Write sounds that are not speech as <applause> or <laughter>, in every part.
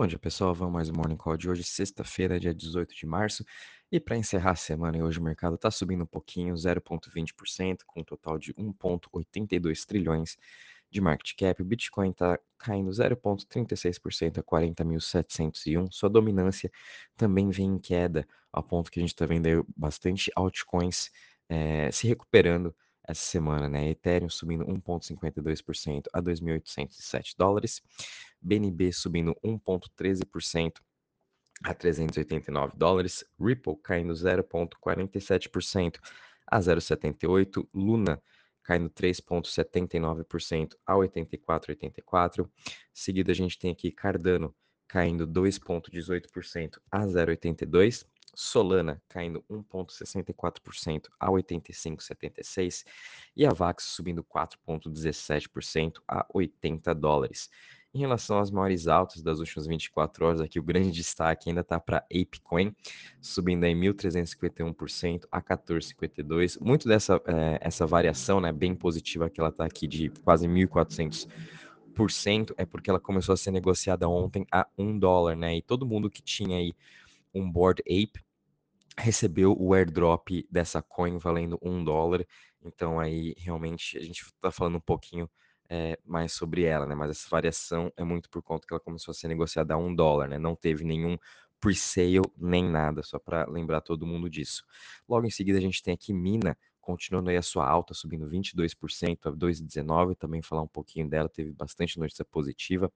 Bom dia, pessoal. Vamos mais um Morning Call de hoje, sexta-feira, dia 18 de março. E para encerrar a semana, hoje o mercado está subindo um pouquinho, 0,20%, com um total de 1,82 trilhões de market cap. O Bitcoin está caindo 0,36% a 40.701. Sua dominância também vem em queda, ao ponto que a gente está vendo bastante altcoins é, se recuperando essa semana, né? Ethereum subindo 1,52% a 2.807 dólares, BNB subindo 1,13% a 389 dólares, Ripple caindo 0,47% a 0,78, Luna caindo 3,79% a 84,84. Seguida a gente tem aqui Cardano caindo 2,18% a 0,82. Solana caindo 1,64% a 85,76 e a VAX subindo 4,17% a 80 dólares. Em relação às maiores altas das últimas 24 horas, aqui o grande destaque ainda está para ApeCoin, subindo em 1.351% a 14,52. Muito dessa é, essa variação, né, bem positiva que ela está aqui de quase 1.400%, é porque ela começou a ser negociada ontem a 1 dólar, né? E todo mundo que tinha aí um Board Ape recebeu o airdrop dessa coin valendo um dólar. Então aí realmente a gente está falando um pouquinho é, mais sobre ela, né? Mas essa variação é muito por conta que ela começou a ser negociada a um dólar, né? Não teve nenhum pre-sale nem nada, só para lembrar todo mundo disso. Logo em seguida a gente tem aqui Mina continuando aí a sua alta, subindo 22% a 2,19. Também falar um pouquinho dela, teve bastante notícia positiva.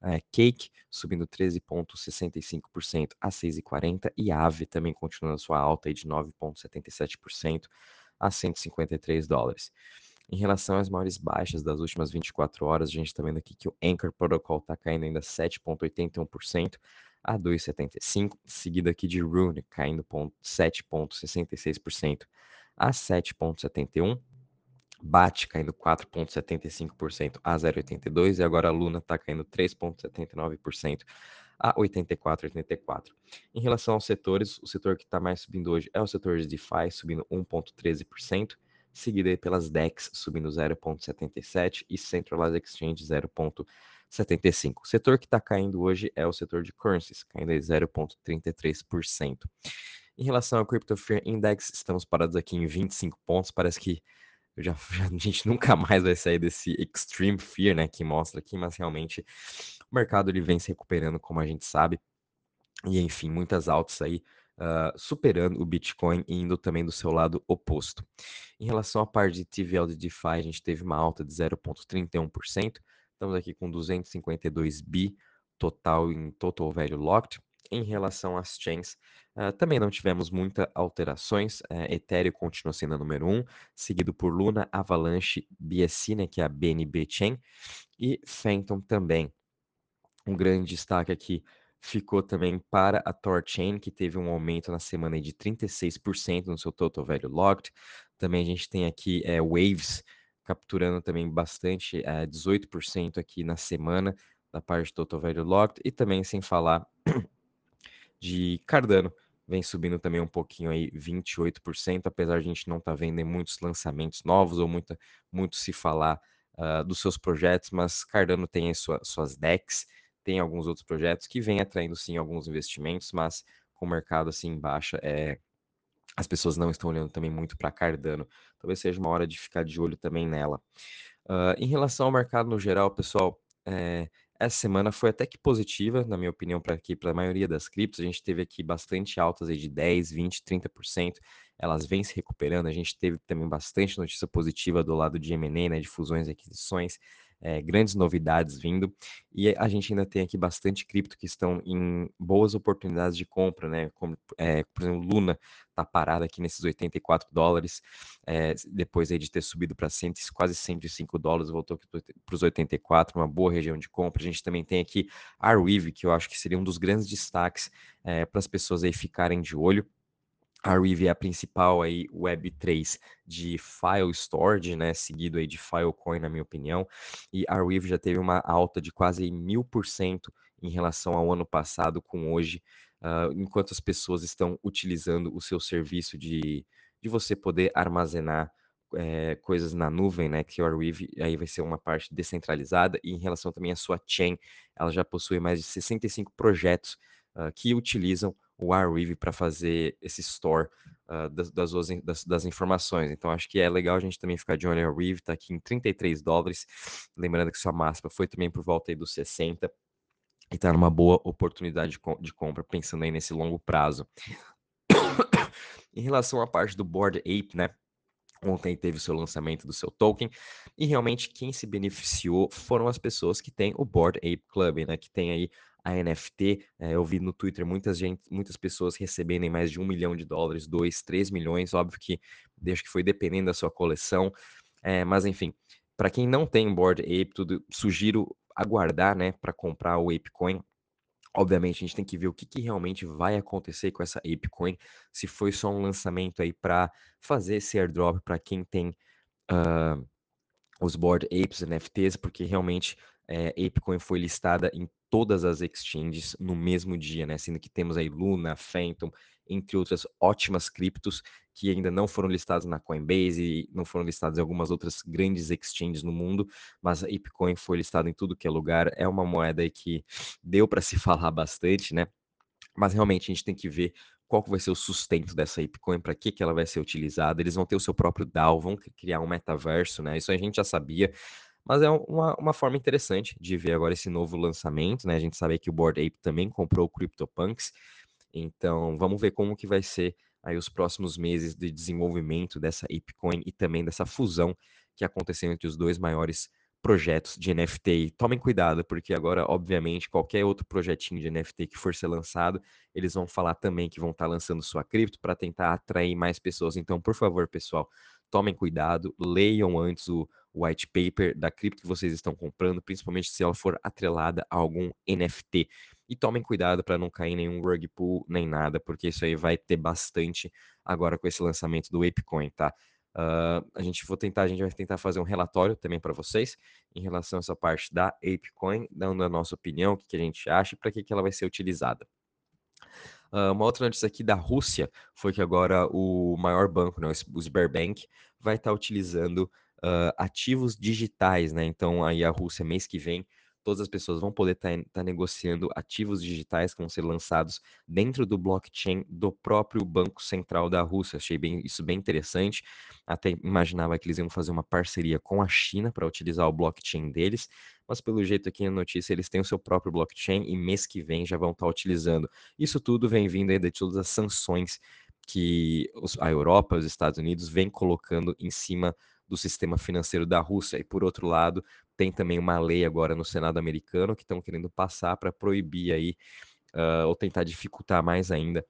É, Cake subindo 13,65% a 6,40. E Ave também continuando a sua alta aí de 9,77% a 153 dólares. Em relação às maiores baixas das últimas 24 horas, a gente está vendo aqui que o Anchor Protocol está caindo ainda 7,81% a 2,75%, seguido aqui de Rune caindo 7,66% a 7,71%. Bate caindo 4,75% a 0,82% e agora a Luna está caindo 3,79% a 84,84. Em relação aos setores, o setor que está mais subindo hoje é o setor de DeFi, subindo 1,13%, seguido pelas DEX, subindo 0,77% e Centralized Exchange 0,75%. O setor que está caindo hoje é o setor de currencies, caindo 0,33%. Em relação ao Crypto Fear Index, estamos parados aqui em 25 pontos. Parece que já, <laughs> já, a gente nunca mais vai sair desse extreme fear, né, que mostra aqui, mas realmente o mercado ele vem se recuperando, como a gente sabe. E enfim, muitas altas aí, uh, superando o Bitcoin e indo também do seu lado oposto. Em relação à parte de TVL de DeFi, a gente teve uma alta de 0,31%. Estamos aqui com 252 bi total em total value locked. Em relação às chains, Uh, também não tivemos muitas alterações. Uh, Ethereum continua sendo a número 1, um, seguido por Luna, Avalanche, BSC, né, que é a BNB Chain, e Phantom também. Um grande destaque aqui ficou também para a Torchain, que teve um aumento na semana de 36% no seu total value locked. Também a gente tem aqui é, Waves capturando também bastante, é, 18% aqui na semana da parte total value locked, e também sem falar <clears throat> de Cardano, vem subindo também um pouquinho aí, 28%, apesar de a gente não estar tá vendo muitos lançamentos novos ou muita, muito se falar uh, dos seus projetos, mas Cardano tem sua, suas decks, tem alguns outros projetos que vem atraindo sim alguns investimentos, mas com o mercado assim em baixa, é, as pessoas não estão olhando também muito para Cardano. Talvez seja uma hora de ficar de olho também nela. Uh, em relação ao mercado no geral, pessoal, é, essa semana foi até que positiva, na minha opinião, para aqui, para a maioria das criptos. A gente teve aqui bastante altas aí de 10, 20, 30%. Elas vêm se recuperando. A gente teve também bastante notícia positiva do lado de M&A, né, de fusões e aquisições é, grandes novidades vindo. E a gente ainda tem aqui bastante cripto que estão em boas oportunidades de compra, né? Como, é, por exemplo, Luna está parada aqui nesses 84 dólares, é, depois aí de ter subido para quase 105 dólares, voltou para os 84, uma boa região de compra. A gente também tem aqui Arweave, que eu acho que seria um dos grandes destaques para as pessoas aí ficarem de olho. A Rive é a principal aí Web3 de file storage, né, seguido aí de Filecoin, na minha opinião, e a Rive já teve uma alta de quase mil por cento em relação ao ano passado com hoje, uh, enquanto as pessoas estão utilizando o seu serviço de, de você poder armazenar é, coisas na nuvem, né? Que o Arweave aí vai ser uma parte descentralizada e em relação também à sua chain, ela já possui mais de 65 projetos uh, que utilizam o Arweave para fazer esse store uh, das, das, das, das, informações. Então acho que é legal a gente também ficar de olho no Arweave, está aqui em 33 dólares, lembrando que sua máxima foi também por volta aí dos 60 e está numa boa oportunidade de, de compra, pensando aí nesse longo prazo. em relação à parte do Board Ape, né? Ontem teve o seu lançamento do seu token e realmente quem se beneficiou foram as pessoas que têm o Board Ape Club, né? Que tem aí a NFT. É, eu vi no Twitter muitas, gente, muitas pessoas recebendo mais de um milhão de dólares, dois, três milhões. Óbvio que acho que foi dependendo da sua coleção. É, mas enfim, para quem não tem Board Ape, tudo, sugiro aguardar, né, para comprar o ApeCoin. Obviamente, a gente tem que ver o que, que, realmente vai acontecer com essa ApeCoin, se foi só um lançamento aí para fazer esse airdrop para quem tem uh, os Board Apes NFTs, porque realmente é, ApeCoin foi listada em todas as exchanges no mesmo dia, né? Sendo que temos aí Luna, Phantom, entre outras ótimas criptos que ainda não foram listadas na Coinbase não foram listadas em algumas outras grandes exchanges no mundo, mas a ApeCoin foi listada em tudo que é lugar. É uma moeda que deu para se <laughs> falar bastante, né? Mas realmente a gente tem que ver qual vai ser o sustento dessa ApeCoin, para que, que ela vai ser utilizada. Eles vão ter o seu próprio DAO, vão criar um metaverso, né? Isso a gente já sabia. Mas é uma, uma forma interessante de ver agora esse novo lançamento, né? A gente sabe que o Board Ape também comprou o CryptoPunks. Então, vamos ver como que vai ser aí os próximos meses de desenvolvimento dessa ApeCoin e também dessa fusão que aconteceu entre os dois maiores projetos de NFT. E tomem cuidado, porque agora, obviamente, qualquer outro projetinho de NFT que for ser lançado, eles vão falar também que vão estar tá lançando sua cripto para tentar atrair mais pessoas. Então, por favor, pessoal, tomem cuidado, leiam antes o white paper da cripto que vocês estão comprando, principalmente se ela for atrelada a algum NFT. E tomem cuidado para não cair em nenhum rug pull nem nada, porque isso aí vai ter bastante agora com esse lançamento do ApeCoin, tá? Uh, a gente vou tentar, a gente vai tentar fazer um relatório também para vocês em relação a essa parte da ApeCoin, dando a nossa opinião, o que, que a gente acha e para que, que ela vai ser utilizada. Uh, uma outra notícia aqui da Rússia foi que agora o maior banco, né, o Sberbank, vai estar tá utilizando uh, ativos digitais, né? Então aí a Rússia mês que vem todas as pessoas vão poder estar tá, tá negociando ativos digitais que vão ser lançados dentro do blockchain do próprio Banco Central da Rússia. Achei bem, isso bem interessante. Até imaginava que eles iam fazer uma parceria com a China para utilizar o blockchain deles, mas pelo jeito aqui na notícia eles têm o seu próprio blockchain e mês que vem já vão estar tá utilizando. Isso tudo vem vindo aí de todas as sanções que a Europa, os Estados Unidos vem colocando em cima do sistema financeiro da Rússia. E por outro lado, tem também uma lei agora no Senado americano que estão querendo passar para proibir aí, uh, ou tentar dificultar mais ainda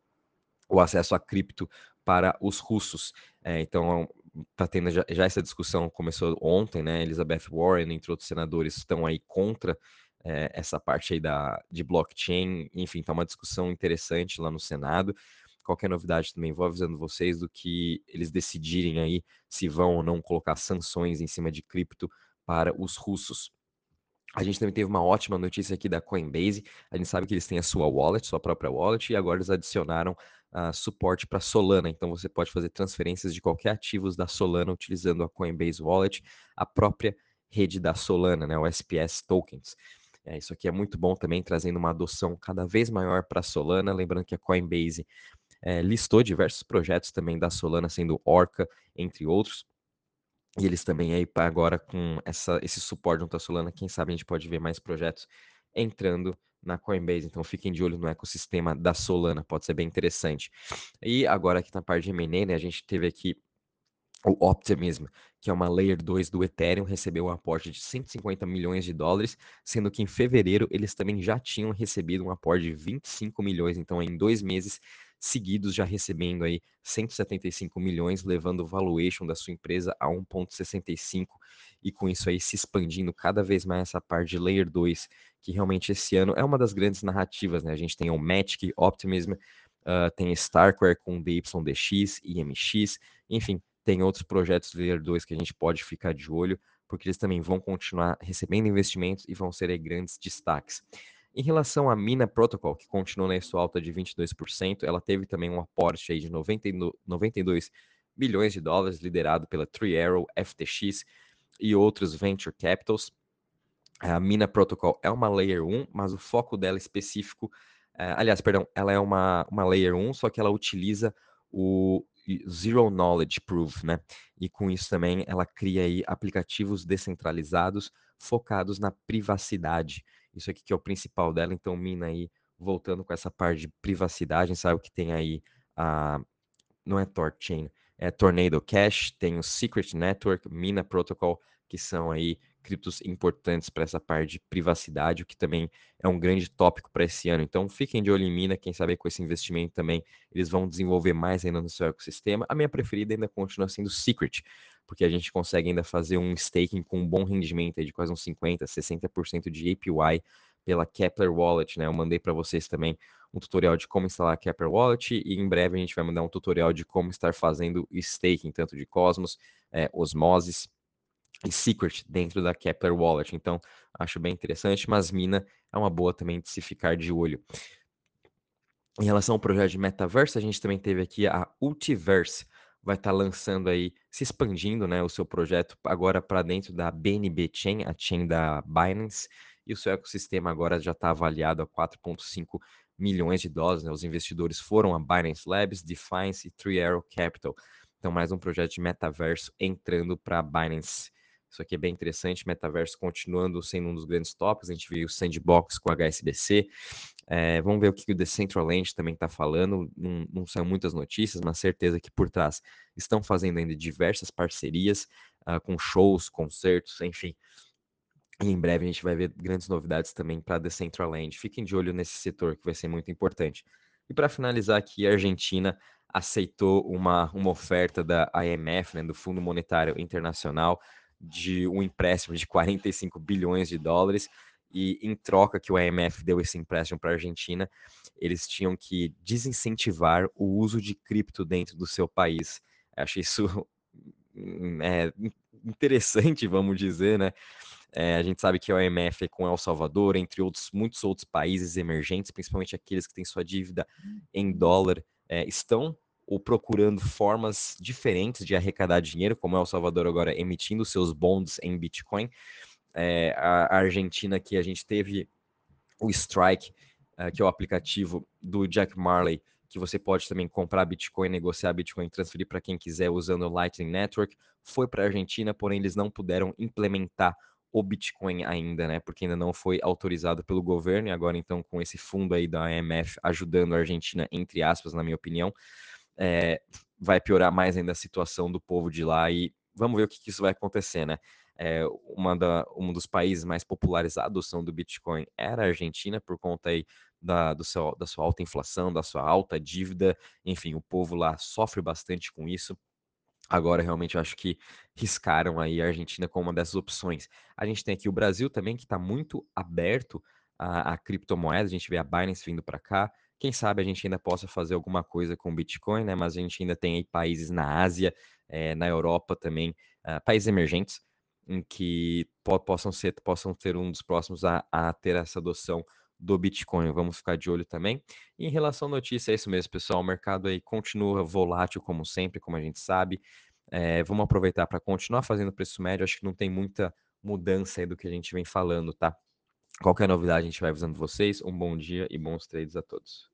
o acesso a cripto para os russos. É, então, está tendo já, já, essa discussão, começou ontem, né? Elizabeth Warren, entre outros senadores, estão aí contra é, essa parte aí da, de blockchain. Enfim, está uma discussão interessante lá no Senado qualquer novidade também vou avisando vocês do que eles decidirem aí se vão ou não colocar sanções em cima de cripto para os russos. A gente também teve uma ótima notícia aqui da Coinbase. A gente sabe que eles têm a sua wallet, sua própria wallet, e agora eles adicionaram uh, suporte para Solana. Então você pode fazer transferências de qualquer ativos da Solana utilizando a Coinbase Wallet, a própria rede da Solana, né, o SPS Tokens. É, isso aqui é muito bom também, trazendo uma adoção cada vez maior para Solana. Lembrando que a Coinbase é, listou diversos projetos também da Solana, sendo Orca, entre outros. E eles também aí agora com essa, esse suporte junto à Solana, quem sabe a gente pode ver mais projetos entrando na Coinbase. Então fiquem de olho no ecossistema da Solana, pode ser bem interessante. E agora aqui na parte de M&A, né, a gente teve aqui o Optimism, que é uma Layer 2 do Ethereum, recebeu um aporte de 150 milhões de dólares, sendo que em fevereiro eles também já tinham recebido um aporte de 25 milhões, então em dois meses seguidos já recebendo aí 175 milhões, levando o valuation da sua empresa a 1.65 e com isso aí se expandindo cada vez mais essa parte de Layer 2, que realmente esse ano é uma das grandes narrativas, né? A gente tem o Matic, Optimism, uh, tem Starkware com DYDX, IMX, enfim, tem outros projetos Layer 2 que a gente pode ficar de olho, porque eles também vão continuar recebendo investimentos e vão ser aí grandes destaques. Em relação à Mina Protocol, que continuou na sua alta de 22%, ela teve também um aporte aí de 90, 92 bilhões de dólares, liderado pela Three Arrow, FTX e outros venture capitals. A Mina Protocol é uma Layer 1, mas o foco dela específico, uh, aliás, perdão, ela é uma, uma Layer 1, só que ela utiliza o Zero Knowledge Proof, né? E com isso também ela cria aí aplicativos descentralizados focados na privacidade. Isso aqui que é o principal dela, então Mina aí voltando com essa parte de privacidade, sabe que tem aí a não é Torchain, é Tornado Cash, tem o Secret Network, Mina Protocol, que são aí criptos importantes para essa parte de privacidade, o que também é um grande tópico para esse ano. Então, fiquem de olho em Mina, quem sabe com esse investimento também eles vão desenvolver mais ainda no seu ecossistema. A minha preferida ainda continua sendo Secret, porque a gente consegue ainda fazer um staking com um bom rendimento de quase uns 50, 60% de APY pela Kepler Wallet, né? Eu mandei para vocês também um tutorial de como instalar a Kepler Wallet e em breve a gente vai mandar um tutorial de como estar fazendo staking, tanto de Cosmos, é, Osmosis e Secret dentro da Kepler Wallet. Então, acho bem interessante, mas Mina é uma boa também de se ficar de olho. Em relação ao projeto de Metaverse, a gente também teve aqui a Ultiverse, vai estar lançando aí, se expandindo, né, o seu projeto agora para dentro da BNB Chain, a chain da Binance, e o seu ecossistema agora já está avaliado a 4,5 milhões de dólares. Né? Os investidores foram a Binance Labs, Defiance e Three Arrow Capital. Então, mais um projeto de metaverso entrando para a Binance. Isso aqui é bem interessante. Metaverso continuando sendo um dos grandes tópicos. A gente viu o Sandbox com HSBC. É, vamos ver o que o Decentraland também está falando. Não, não são muitas notícias, mas certeza que por trás estão fazendo ainda diversas parcerias uh, com shows, concertos, enfim. E em breve a gente vai ver grandes novidades também para Decentraland. Fiquem de olho nesse setor que vai ser muito importante. E para finalizar aqui, a Argentina aceitou uma, uma oferta da IMF, né, do Fundo Monetário Internacional, de um empréstimo de 45 bilhões de dólares. E em troca que o IMF deu esse empréstimo para a Argentina, eles tinham que desincentivar o uso de cripto dentro do seu país. Eu achei isso <laughs> é, interessante, vamos dizer, né? É, a gente sabe que o IMF é com El Salvador, entre outros muitos outros países emergentes, principalmente aqueles que têm sua dívida em dólar, é, estão ou procurando formas diferentes de arrecadar dinheiro, como El Salvador agora emitindo seus bonds em Bitcoin. É, a, Argentina que a gente teve o Strike, que é o aplicativo do Jack Marley, que você pode também comprar Bitcoin, negociar Bitcoin, transferir para quem quiser usando o Lightning Network, foi para a Argentina, porém eles não puderam implementar o Bitcoin ainda, né? Porque ainda não foi autorizado pelo governo, e agora, então, com esse fundo aí da IMF ajudando a Argentina, entre aspas, na minha opinião, é, vai piorar mais ainda a situação do povo de lá e vamos ver o que, que isso vai acontecer, né? É, uma da, um dos países mais populares a adoção do Bitcoin era a Argentina, por conta aí da, do seu, da sua alta inflação, da sua alta dívida, enfim, o povo lá sofre bastante com isso. Agora, realmente, eu acho que riscaram aí a Argentina como uma dessas opções. A gente tem aqui o Brasil também, que está muito aberto a, a criptomoedas. A gente vê a Binance vindo para cá. Quem sabe a gente ainda possa fazer alguma coisa com Bitcoin, né? Mas a gente ainda tem aí países na Ásia, é, na Europa também, uh, países emergentes, em que po possam ser, possam ter um dos próximos a, a ter essa adoção do Bitcoin. Vamos ficar de olho também. E em relação à notícia, é isso mesmo, pessoal. O mercado aí continua volátil, como sempre, como a gente sabe. É, vamos aproveitar para continuar fazendo preço médio. Acho que não tem muita mudança aí do que a gente vem falando, tá? Qualquer novidade a gente vai avisando vocês. Um bom dia e bons trades a todos.